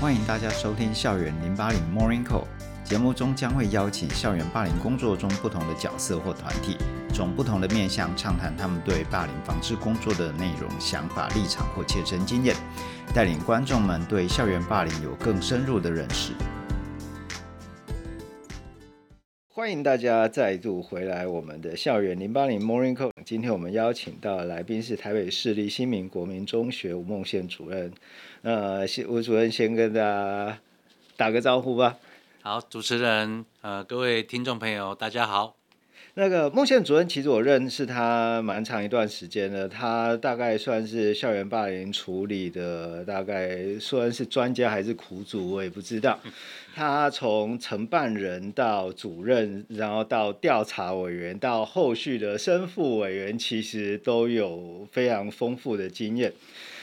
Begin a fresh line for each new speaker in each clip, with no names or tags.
欢迎大家收听《校园零霸凌 Morning Call》节目中将会邀请校园霸凌工作中不同的角色或团体，从不同的面向畅谈他们对霸凌防治工作的内容、想法、立场或切身经验，带领观众们对校园霸凌有更深入的认识。欢迎大家再度回来我们的校园零八零 Morning Call。今天我们邀请到来宾是台北市立新民国民中学吴孟宪主任。呃，吴主任先跟大家打个招呼吧。
好，主持人，呃，各位听众朋友，大家好。
那个孟宪主任，其实我认识他蛮长一段时间了，他大概算是校园霸凌处理的，大概算是专家还是苦主，我也不知道。他从承办人到主任，然后到调查委员，到后续的申复委员，其实都有非常丰富的经验。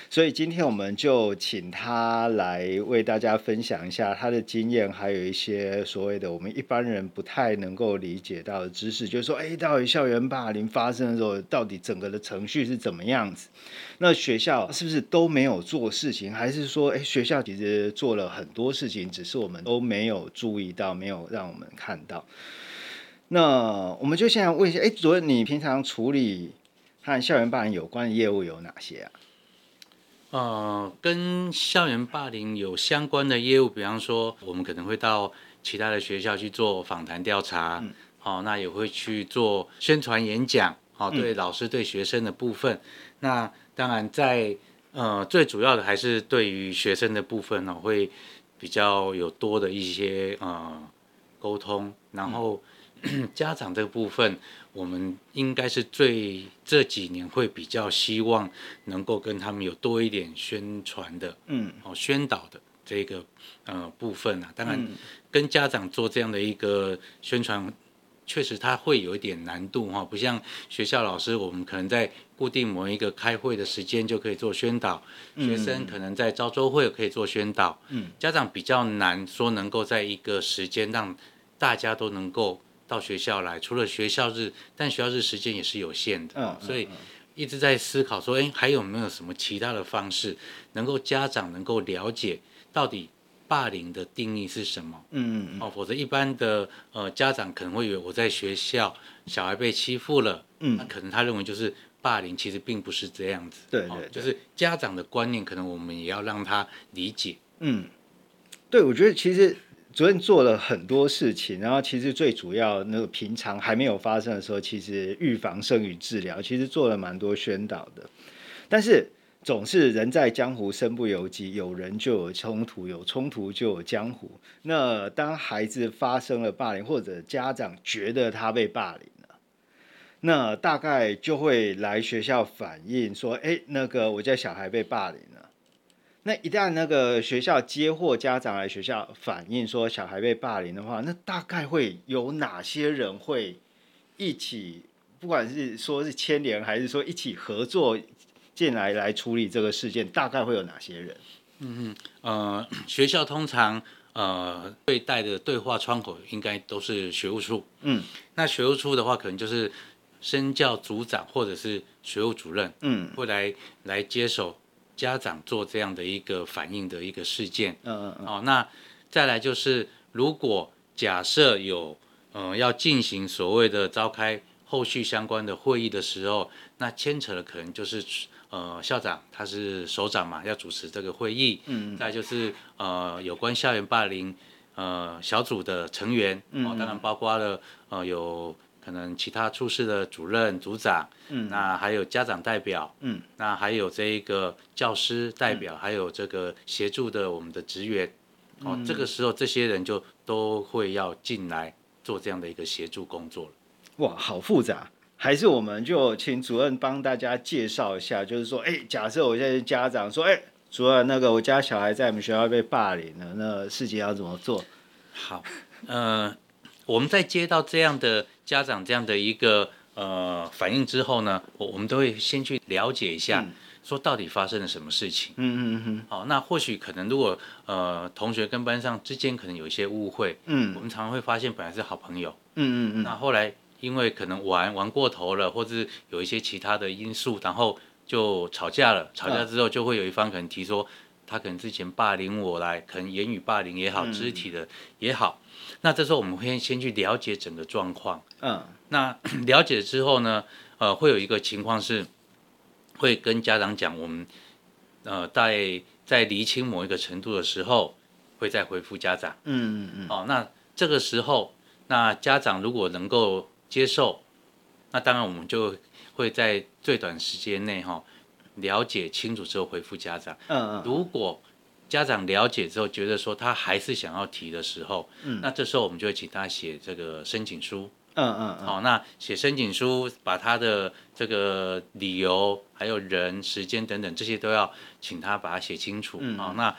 所以今天我们就请他来为大家分享一下他的经验，还有一些所谓的我们一般人不太能够理解到的知识，就是说，哎，到底校园霸凌发生的时候，到底整个的程序是怎么样子？那学校是不是都没有做事情，还是说，哎，学校其实做了很多事情，只是我们都没有注意到，没有让我们看到？那我们就现在问一下，哎，主任，你平常处理和校园霸凌有关的业务有哪些啊？
呃，跟校园霸凌有相关的业务，比方说，我们可能会到其他的学校去做访谈调查，嗯，好，那也会去做宣传演讲，好，对老师对学生的部分。嗯、那当然在呃最主要的还是对于学生的部分呢，会比较有多的一些呃沟通，然后。家长这个部分，我们应该是最这几年会比较希望能够跟他们有多一点宣传的，嗯，哦，宣导的这个呃部分啊。当然，跟家长做这样的一个宣传，确实它会有一点难度哈，不像学校老师，我们可能在固定某一个开会的时间就可以做宣导，学生可能在招周会可以做宣导，嗯，家长比较难说能够在一个时间让大家都能够。到学校来，除了学校日，但学校日时间也是有限的，嗯，所以一直在思考说，哎，还有没有什么其他的方式，能够家长能够了解到底霸凌的定义是什么？嗯嗯哦，否则一般的呃家长可能会以为我在学校小孩被欺负了，嗯，那可能他认为就是霸凌，其实并不是这样子，对，对，对，就是家长的观念，可能我们也要让他理解。嗯，
对，我觉得其实。主任做了很多事情，然后其实最主要那个平常还没有发生的时候，其实预防胜于治疗，其实做了蛮多宣导的。但是总是人在江湖身不由己，有人就有冲突，有冲突就有江湖。那当孩子发生了霸凌，或者家长觉得他被霸凌了，那大概就会来学校反映说：“哎，那个我家小孩被霸凌了。”那一旦那个学校接获家长来学校反映说小孩被霸凌的话，那大概会有哪些人会一起，不管是说是牵连还是说一起合作进来来处理这个事件，大概会有哪些人？
嗯嗯，呃，学校通常呃对待的对话窗口应该都是学务处。嗯，那学务处的话，可能就是身教组长或者是学务主任，嗯，会来来接手。家长做这样的一个反应的一个事件，嗯嗯嗯，哦，那再来就是，如果假设有，呃，要进行所谓的召开后续相关的会议的时候，那牵扯的可能就是，呃，校长他是首长嘛，要主持这个会议，嗯嗯，再就是，呃，有关校园霸凌，呃，小组的成员，哦，当然包括了，呃，有。可能其他处室的主任、组长，嗯，那还有家长代表，嗯，那还有这一个教师代表，嗯、还有这个协助的我们的职员，嗯、哦，这个时候这些人就都会要进来做这样的一个协助工作了。
哇，好复杂，还是我们就请主任帮大家介绍一下，就是说，哎，假设我现在是家长说，哎，主任，那个我家小孩在我们学校被霸凌了，那事情要怎么做？
好，呃。我们在接到这样的家长这样的一个呃反应之后呢，我我们都会先去了解一下，说到底发生了什么事情。嗯嗯嗯。好，那或许可能如果呃同学跟班上之间可能有一些误会，嗯，我们常常会发现本来是好朋友，嗯嗯嗯，那后来因为可能玩玩过头了，或者是有一些其他的因素，然后就吵架了。吵架之后就会有一方可能提说，他可能之前霸凌我来，可能言语霸凌也好，肢体的也好。嗯、那这时候我们会先去了解整个状况。嗯。那 了解之后呢，呃，会有一个情况是，会跟家长讲，我们呃在在厘清某一个程度的时候，会再回复家长。嗯嗯嗯。哦，那这个时候，那家长如果能够接受，那当然我们就会在最短时间内哈。了解清楚之后回复家长。嗯嗯。如果家长了解之后觉得说他还是想要提的时候，嗯，那这时候我们就会请他写这个申请书。嗯嗯好，那写申请书，把他的这个理由、还有人、时间等等这些都要请他把它写清楚。嗯。好，那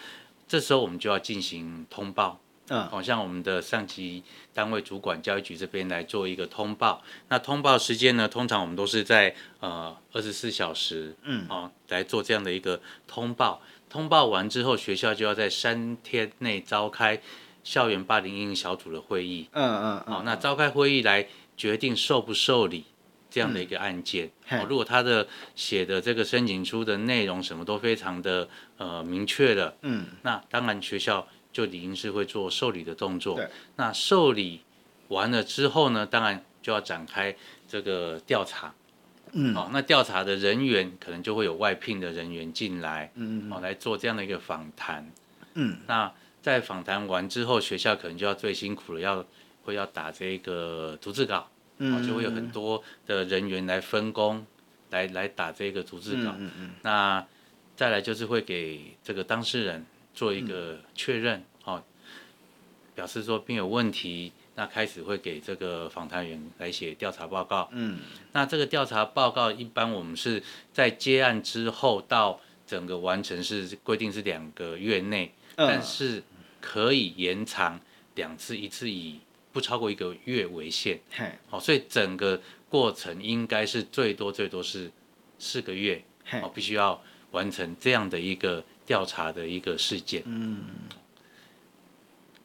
这时候我们就要进行通报。嗯，好像我们的上级单位主管教育局这边来做一个通报。那通报时间呢，通常我们都是在呃二十四小时，嗯，哦，来做这样的一个通报。通报完之后，学校就要在三天内召开校园霸凌因应小组的会议。嗯嗯嗯。哦，那召开会议来决定受不受理这样的一个案件。嗯、哦，如果他的写的这个申请书的内容什么都非常的呃明确了，嗯，那当然学校。就理应是会做受理的动作。对。那受理完了之后呢，当然就要展开这个调查。嗯。好，那调查的人员可能就会有外聘的人员进来，嗯，好来做这样的一个访谈。嗯。那在访谈完之后，学校可能就要最辛苦了，要会要打这个逐字稿。嗯。就会有很多的人员来分工，来来打这个逐字稿。嗯嗯。那再来就是会给这个当事人。做一个确认，哦，表示说并有问题，那开始会给这个访谈员来写调查报告。嗯，那这个调查报告一般我们是在接案之后到整个完成是规定是两个月内，但是可以延长两次，一次以不超过一个月为限。好，所以整个过程应该是最多最多是四个月，哦，必须要完成这样的一个。调查的一个事件，嗯，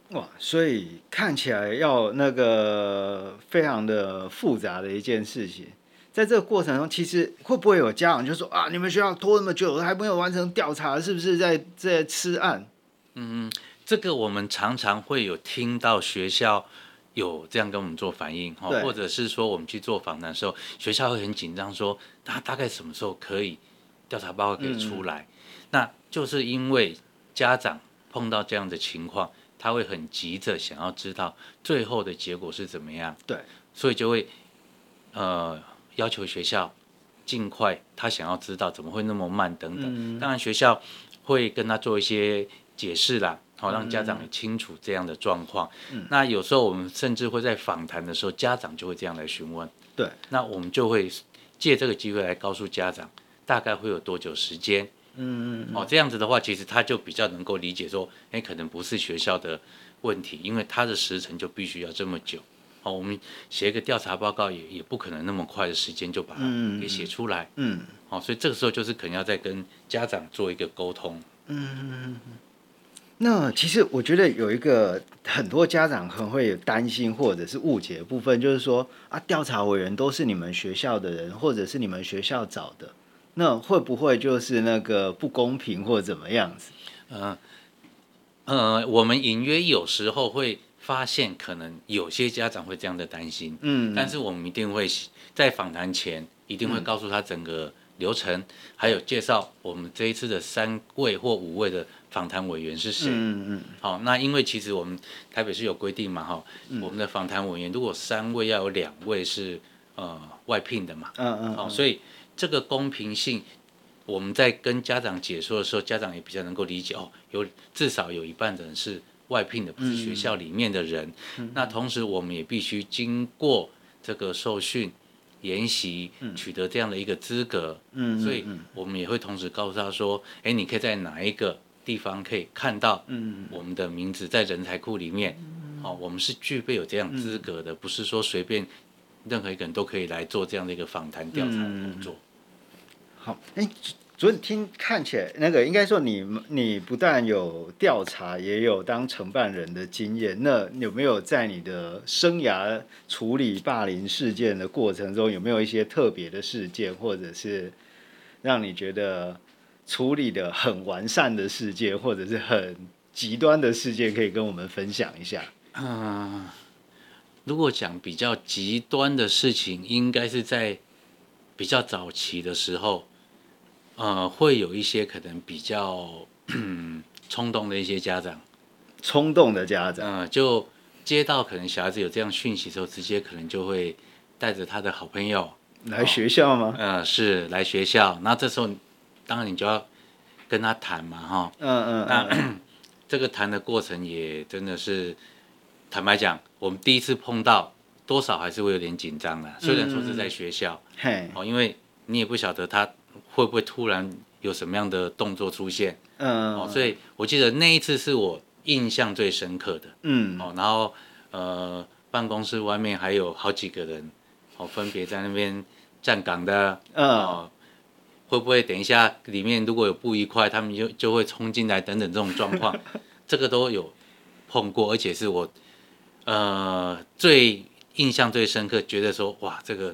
哇，所以看起来要那个非常的复杂的一件事情，在这个过程中，其实会不会有家长就说啊，你们学校拖那么久还没有完成调查，是不是在在吃案？
嗯，这个我们常常会有听到学校有这样跟我们做反应，哈，或者是说我们去做访谈的时候，学校会很紧张，说他大概什么时候可以调查报告给出来？嗯那就是因为家长碰到这样的情况，他会很急着想要知道最后的结果是怎么样。对，所以就会呃要求学校尽快，他想要知道怎么会那么慢等等。嗯、当然学校会跟他做一些解释啦，好让家长也清楚这样的状况。嗯、那有时候我们甚至会在访谈的时候，家长就会这样来询问。对，那我们就会借这个机会来告诉家长，大概会有多久时间。嗯嗯哦，这样子的话，其实他就比较能够理解说，哎，可能不是学校的问题，因为他的时程就必须要这么久。哦，我们写一个调查报告也也不可能那么快的时间就把它给写出来。嗯。哦，所以这个时候就是可能要再跟家长做一个沟通。
嗯嗯嗯。那其实我觉得有一个很多家长可能会有担心或者是误解的部分，就是说啊，调查委员都是你们学校的人，或者是你们学校找的。那会不会就是那个不公平或怎么样子？
呃，呃，我们隐约有时候会发现，可能有些家长会这样的担心。嗯，但是我们一定会在访谈前一定会告诉他整个流程，嗯、还有介绍我们这一次的三位或五位的访谈委员是谁。嗯嗯。好，那因为其实我们台北市有规定嘛，哈，我们的访谈委员如果三位要有两位是呃外聘的嘛。嗯嗯。好，所以。这个公平性，我们在跟家长解说的时候，家长也比较能够理解哦。有至少有一半的人是外聘的，不是学校里面的人。嗯、那同时，我们也必须经过这个受训、研习，取得这样的一个资格。嗯，所以我们也会同时告诉他说：“哎，你可以在哪一个地方可以看到我们的名字在人才库里面。哦，我们是具备有这样资格的，不是说随便。”任何一个人都可以来做这样的一个访谈调查的工作。
好，哎，昨天听看起来那个应该说你你不但有调查，也有当承办人的经验。那有没有在你的生涯处理霸凌事件的过程中，有没有一些特别的事件，或者是让你觉得处理的很完善的事件，或者是很极端的事件，可以跟我们分享一下？
嗯、如果讲比较极端的事情，应该是在比较早期的时候，呃，会有一些可能比较 冲动的一些家长，
冲动的家长，
嗯、呃，就接到可能小孩子有这样讯息之后，直接可能就会带着他的好朋友
来学校吗？
嗯、哦呃，是来学校。那这时候，当然你就要跟他谈嘛，哈、
嗯，嗯嗯，
那 这个谈的过程也真的是。坦白讲，我们第一次碰到，多少还是会有点紧张的。虽然说是在学校，
嗯、
哦，因为你也不晓得他会不会突然有什么样的动作出现，
嗯，
哦，所以我记得那一次是我印象最深刻的，
嗯，
哦，然后呃，办公室外面还有好几个人，哦，分别在那边站岗的，
嗯、
哦，会不会等一下里面如果有不愉快，他们就就会冲进来等等这种状况，这个都有碰过，而且是我。呃，最印象最深刻，觉得说哇，这个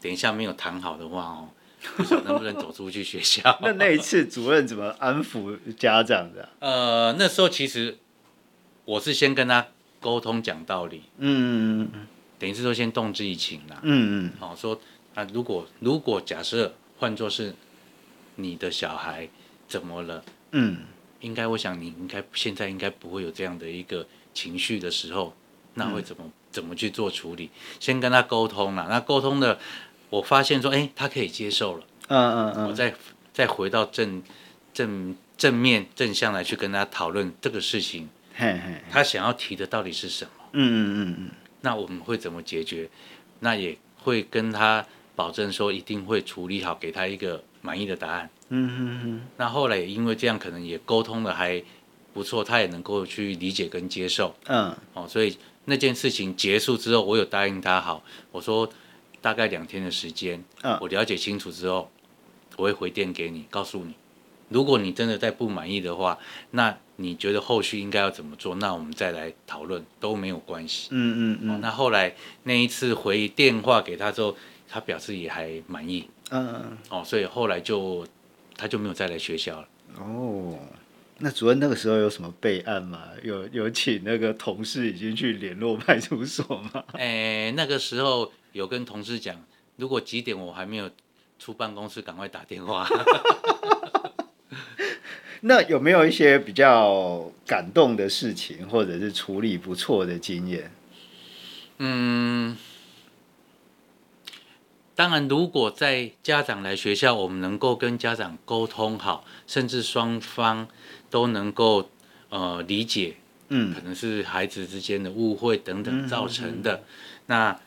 等一下没有谈好的话哦，不晓得能不能走出去学校。
那那一次主任怎么安抚家长的？
呃，那时候其实我是先跟他沟通讲道理，
嗯嗯嗯，
等于是说先动之以情啦，
嗯嗯，
好、哦、说啊，如果如果假设换作是你的小孩怎么了，
嗯，应
该我想你应该现在应该不会有这样的一个情绪的时候。那会怎么怎么去做处理？先跟他沟通了，那沟通的，我发现说，哎，他可以接受了。
嗯嗯嗯。我
再再回到正正正面正向来去跟他讨论这个事情。
嘿嘿。
他想要提的到底是什么？
嗯嗯嗯嗯。
那我们会怎么解决？那也会跟他保证说一定会处理好，给他一个满意的答案。
嗯嗯嗯。
那后来也因为这样，可能也沟通的还不错，他也能够去理解跟接受。
嗯。
哦，所以。那件事情结束之后，我有答应他好，我说大概两天的时间，嗯我了解清楚之后，我会回电给你，告诉你，如果你真的再不满意的话，那你觉得后续应该要怎么做？那我们再来讨论都没有关系。
嗯嗯嗯。
哦，那后来那一次回电话给他之后，他表示也还满意。
嗯嗯。
哦，所以后来就他就没有再来学校了。
哦。那主任那个时候有什么备案吗？有有请那个同事已经去联络派出所吗？
哎、欸，那个时候有跟同事讲，如果几点我还没有出办公室，赶快打电话。
那有没有一些比较感动的事情，或者是处理不错的经验？
嗯。当然，如果在家长来学校，我们能够跟家长沟通好，甚至双方都能够呃理解，嗯，可能是孩子之间的误会等等造成的，嗯、那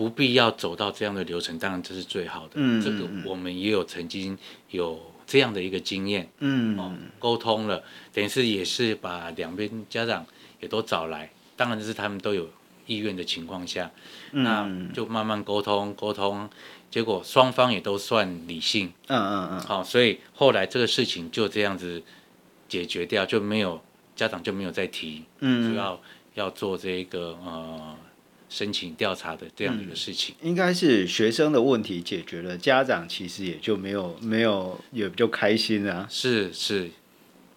不必要走到这样的流程，当然这是最好的。嗯，这个我们也有曾经有这样的一个经验，嗯，哦，沟通了，等于是也是把两边家长也都找来，当然就是他们都有。意愿的情况下，那就慢慢沟通沟通，结果双方也都算理性，
嗯嗯嗯，
好，所以后来这个事情就这样子解决掉，就没有家长就没有再提，嗯，主要要做这个呃申请调查的这样的一个事情，
应该是学生的问题解决了，家长其实也就没有没有也比较开心啊，
是是，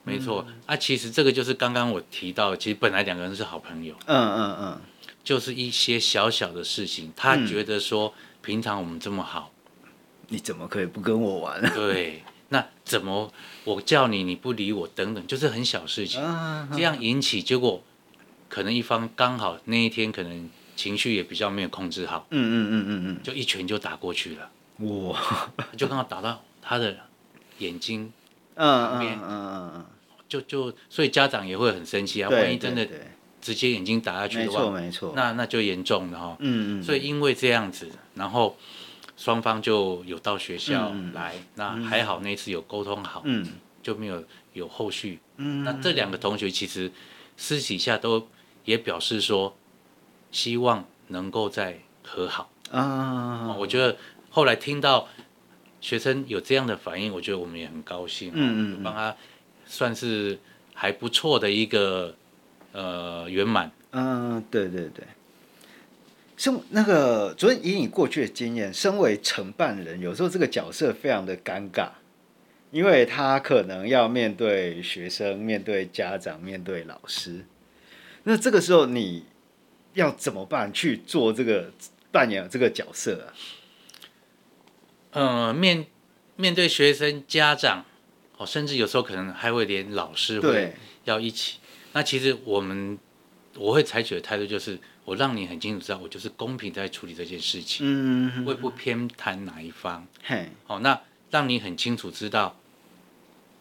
没错，啊，其实这个就是刚刚我提到，其实本来两个人是好朋友，
嗯嗯嗯。
就是一些小小的事情，他觉得说，平常我们这么好，
嗯，你怎么可以不跟我玩？
对，那怎么我叫你你不理我等等，就是很小事情，这样引起结果，可能一方刚好那一天可能情绪也比较没有控制好，
嗯嗯嗯嗯嗯，
就一拳就打过去了，
哇，
就刚好打到他的眼睛，
嗯嗯嗯嗯嗯，
就就所以家长也会很生气啊，万一真的。直接眼睛打下去的话，
没错没错，
那那就严重了哈。
嗯嗯。
所以因为这样子，然后双方就有到学校来，嗯、那还好那次有沟通好，嗯，就没有有后续。嗯。那这两个同学其实私底下都也表示说，希望能够再和好
啊。
我觉得后来听到学生有这样的反应，我觉得我们也很高兴。嗯嗯。帮他算是还不错的一个。呃，圆满。
嗯，对对对。身那个主任，以你过去的经验，身为承办人，有时候这个角色非常的尴尬。因为他可能要面对学生、面对家长、面对老师。那这个时候你要怎么办去做这个扮演这个角色啊？
呃，面面对学生、家长，哦，甚至有时候可能还会连老师会要一起。那其实我们我会采取的态度就是，我让你很清楚知道，我就是公平在处理这件事情，嗯，我也不偏袒哪一方，嘿，好，那让你很清楚知道，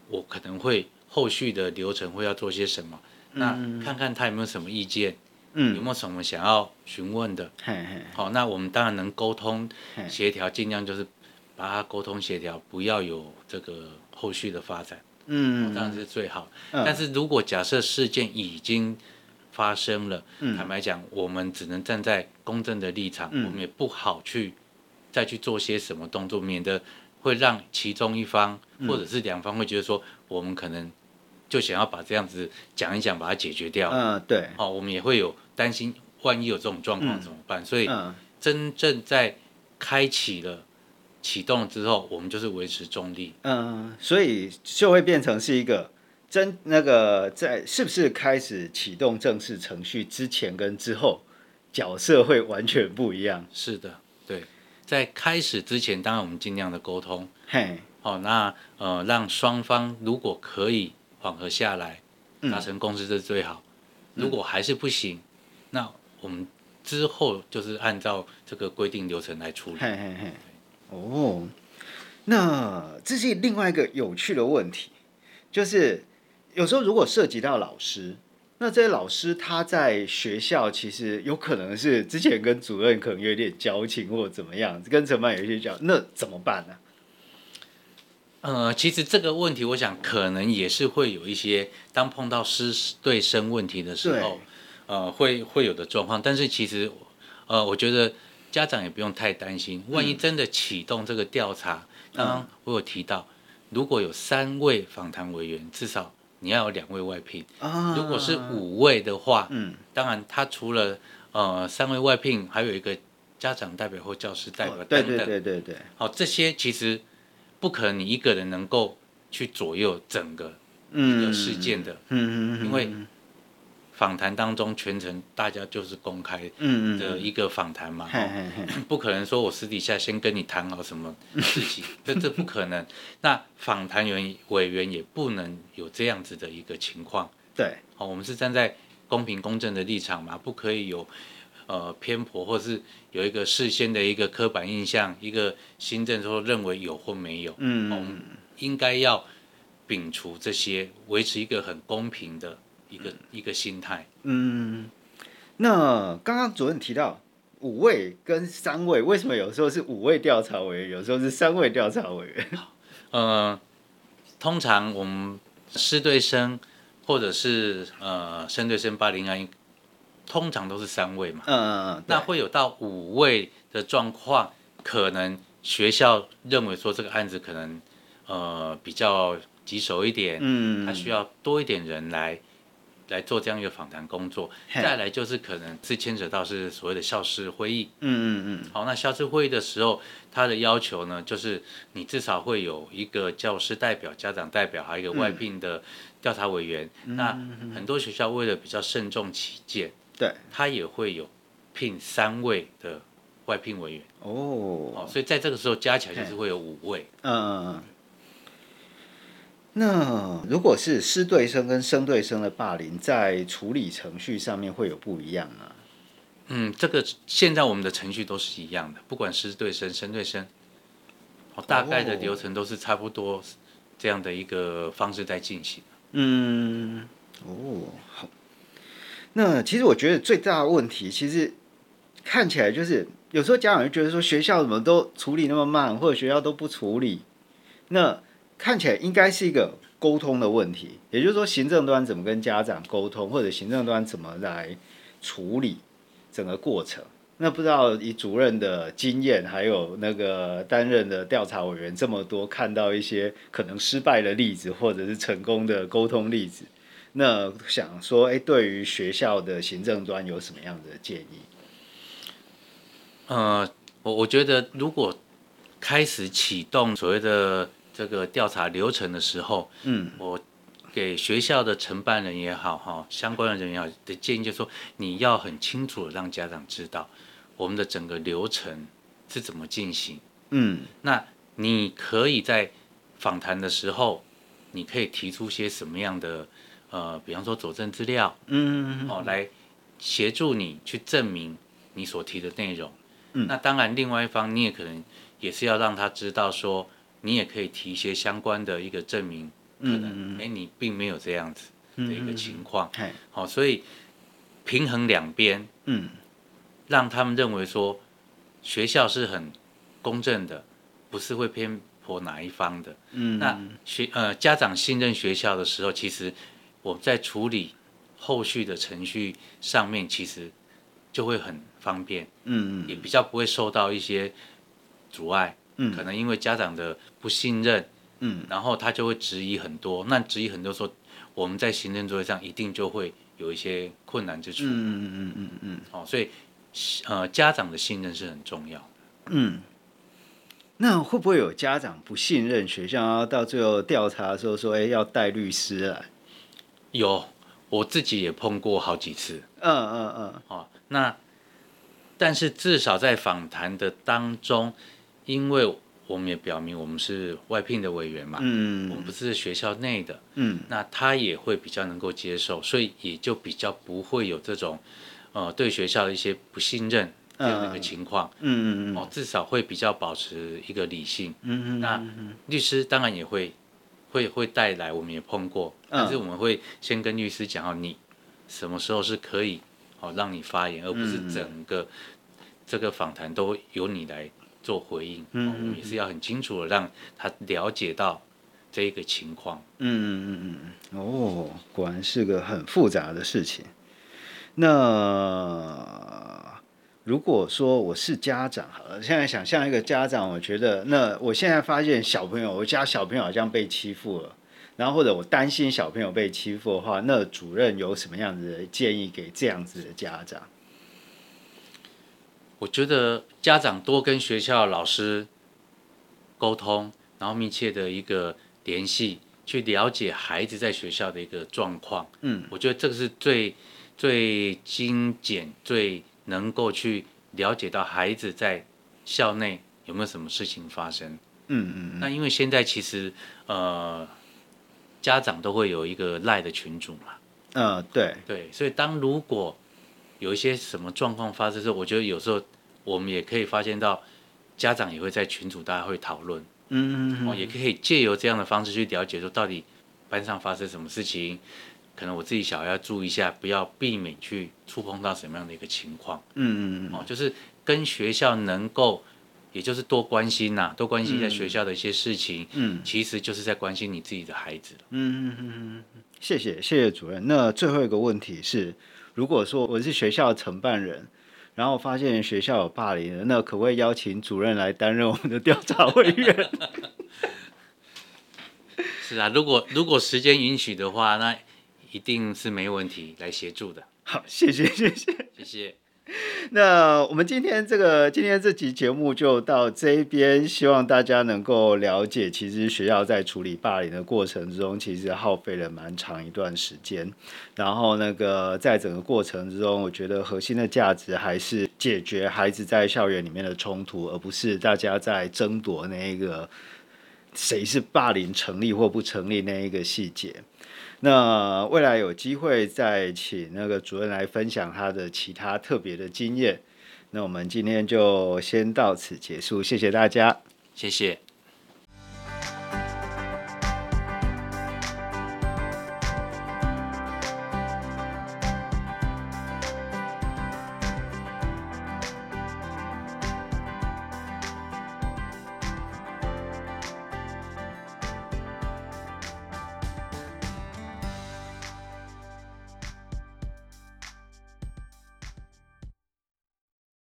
我可能会后续的流程会要做些什么，嗯、那看看他有没有什么意见，嗯，有没有什么想要询问的，好，那我们当然能沟通协调，尽量就是把它沟通协调，不要有这个后续的发展。嗯，当然是最好。嗯、但是如果假设事件已经发生了，嗯、坦白讲，我们只能站在公正的立场，嗯、我们也不好去再去做些什么动作，免得会让其中一方或者是两方会觉得说，我们可能就想要把这样子讲一讲，把它解决掉。嗯，对。哦，我们也会有担心，万一有这种状况怎么办？嗯、所以，真正在开启了。启动之后，我们就是维持中立。
嗯，所以就会变成是一个真那个在是不是开始启动正式程序之前跟之后角色会完全不一样。
是的，对，在开始之前，当然我们尽量的沟通。嘿，好，那呃，让双方如果可以缓和下来，达成共识，这是最好。嗯、如果还是不行，那我们之后就是按照这个规定流程来处理。嘿嘿嘿。
哦，那这是另外一个有趣的问题，就是有时候如果涉及到老师，那这些老师他在学校其实有可能是之前跟主任可能有点交情或者怎么样，跟承办有些交，那怎么办呢？
呃，其实这个问题，我想可能也是会有一些，当碰到师对生问题的时候，对呃，会会有的状况。但是其实，呃，我觉得。家长也不用太担心，万一真的启动这个调查，刚刚、嗯、我有提到，如果有三位访谈委员，至少你要有两位外聘。啊、如果是五位的话，嗯，当然他除了呃三位外聘，还有一个家长代表或教师代表等等。对对对对对。好，这些其实不可能你一个人能够去左右整个一个事件的，嗯嗯，因为。访谈当中全程大家就是公开的一个访谈嘛，不可能说我私底下先跟你谈好什么事情，这这不可能。那访谈员委员也不能有这样子的一个情况。对，好，我们是站在公平公正的立场嘛，不可以有呃偏颇，或是有一个事先的一个刻板印象，一个新政说认为有或没有。嗯，我们应该要摒除这些，维持一个很公平的。一个一个心态，
嗯，那刚刚主任提到五位跟三位，为什么有时候是五位调查委员，有时候是三位调查委员？
呃，通常我们师对生或者是呃生对生霸凌案，通常都是三位嘛，嗯嗯嗯，那会有到五位的状况，可能学校认为说这个案子可能呃比较棘手一点，嗯，他需要多一点人来。来做这样一个访谈工作，再来就是可能是牵扯到是所谓的校事会议。嗯嗯嗯。好，那校事会议的时候，他的要求呢，就是你至少会有一个教师代表、家长代表，还有一个外聘的调查委员。嗯、那很多学校为了比较慎重起见，对，他也会有聘三位的外聘委员。哦。所以在这个时候加起来就是会有五位。嗯嗯嗯。
那如果是师对生跟生对生的霸凌，在处理程序上面会有不一样吗？
嗯，这个现在我们的程序都是一样的，不管师对生、生对生，大概的流程都是差不多这样的一个方式在进行。
嗯，哦，好。那其实我觉得最大的问题，其实看起来就是有时候家长就觉得说，学校怎么都处理那么慢，或者学校都不处理，那。看起来应该是一个沟通的问题，也就是说，行政端怎么跟家长沟通，或者行政端怎么来处理整个过程。那不知道以主任的经验，还有那个担任的调查委员这么多，看到一些可能失败的例子，或者是成功的沟通例子，那想说，哎，对于学校的行政端有什么样的建议？
呃，我我觉得如果开始启动所谓的。这个调查流程的时候，嗯，我给学校的承办人也好，哈，相关的人也好的建议就是说，你要很清楚的让家长知道我们的整个流程是怎么进行，嗯，那你可以在访谈的时候，你可以提出些什么样的，呃，比方说佐证资料，嗯，哦，来协助你去证明你所提的内容，嗯，那当然，另外一方你也可能也是要让他知道说。你也可以提一些相关的一个证明，可能哎，你并没有这样子的一个情况，好，所以平衡两边，嗯，让他们认为说学校是很公正的，不是会偏颇哪一方的，嗯，那学呃家长信任学校的时候，其实我在处理后续的程序上面，其实就会很方便，嗯嗯，也比较不会受到一些阻碍。嗯，可能因为家长的不信任，嗯，然后他就会质疑很多。那质疑很多说，我们在行政作业上一定就会有一些困难之处。嗯嗯嗯嗯嗯。哦，所以，呃，家长的信任是很重要的。
嗯。那会不会有家长不信任学校，然后到最后调查的时候说，哎，要带律师来？
有，我自己也碰过好几次。
嗯嗯嗯。
哦，那，但是至少在访谈的当中。因为我们也表明我们是外聘的委员嘛，嗯，我们不是学校内的，嗯，那他也会比较能够接受，所以也就比较不会有这种，呃，对学校的一些不信任这样的一个情况，嗯嗯嗯，哦，至少会比较保持一个理性，嗯嗯，那律师当然也会会会带来，我们也碰过，但是我们会先跟律师讲，好，你什么时候是可以，哦，让你发言，而不是整个这个访谈都由你来。做回应，嗯，我们也是要很清楚的让他了解到这一个情况。
嗯嗯嗯嗯，哦，果然是个很复杂的事情。那如果说我是家长，好了，现在想象一个家长，我觉得，那我现在发现小朋友，我家小朋友好像被欺负了，然后或者我担心小朋友被欺负的话，那主任有什么样子的建议给这样子的家长？
我觉得家长多跟学校老师沟通，然后密切的一个联系，去了解孩子在学校的一个状况。嗯，我觉得这个是最最精简、最能够去了解到孩子在校内有没有什么事情发生。嗯嗯。那因为现在其实呃，家长都会有一个赖的群组嘛。
嗯，对
对，所以当如果有一些什么状况发生的时候，我觉得有时候我们也可以发现到，家长也会在群组，大家会讨论，嗯嗯，哦，也可以借由这样的方式去了解说，到底班上发生什么事情，可能我自己小孩要注意一下，不要避免去触碰到什么样的一个情况，嗯嗯嗯，哦，就是跟学校能够，也就是多关心呐、啊，多关心一下学校的一些事情，嗯，其实就是在关心你自己的孩子，
嗯嗯嗯嗯，谢谢谢谢主任。那最后一个问题是。如果说我是学校的承办人，然后发现学校有霸凌，那可不可以邀请主任来担任我们的调查委员？
是啊，如果如果时间允许的话，那一定是没问题来协助的。
好，谢谢谢谢
谢谢。
那我们今天这个今天这集节目就到这边，希望大家能够了解，其实学校在处理霸凌的过程中，其实耗费了蛮长一段时间。然后那个在整个过程之中，我觉得核心的价值还是解决孩子在校园里面的冲突，而不是大家在争夺那个谁是霸凌成立或不成立那一个细节。那未来有机会再请那个主任来分享他的其他特别的经验。那我们今天就先到此结束，谢谢大家，
谢谢。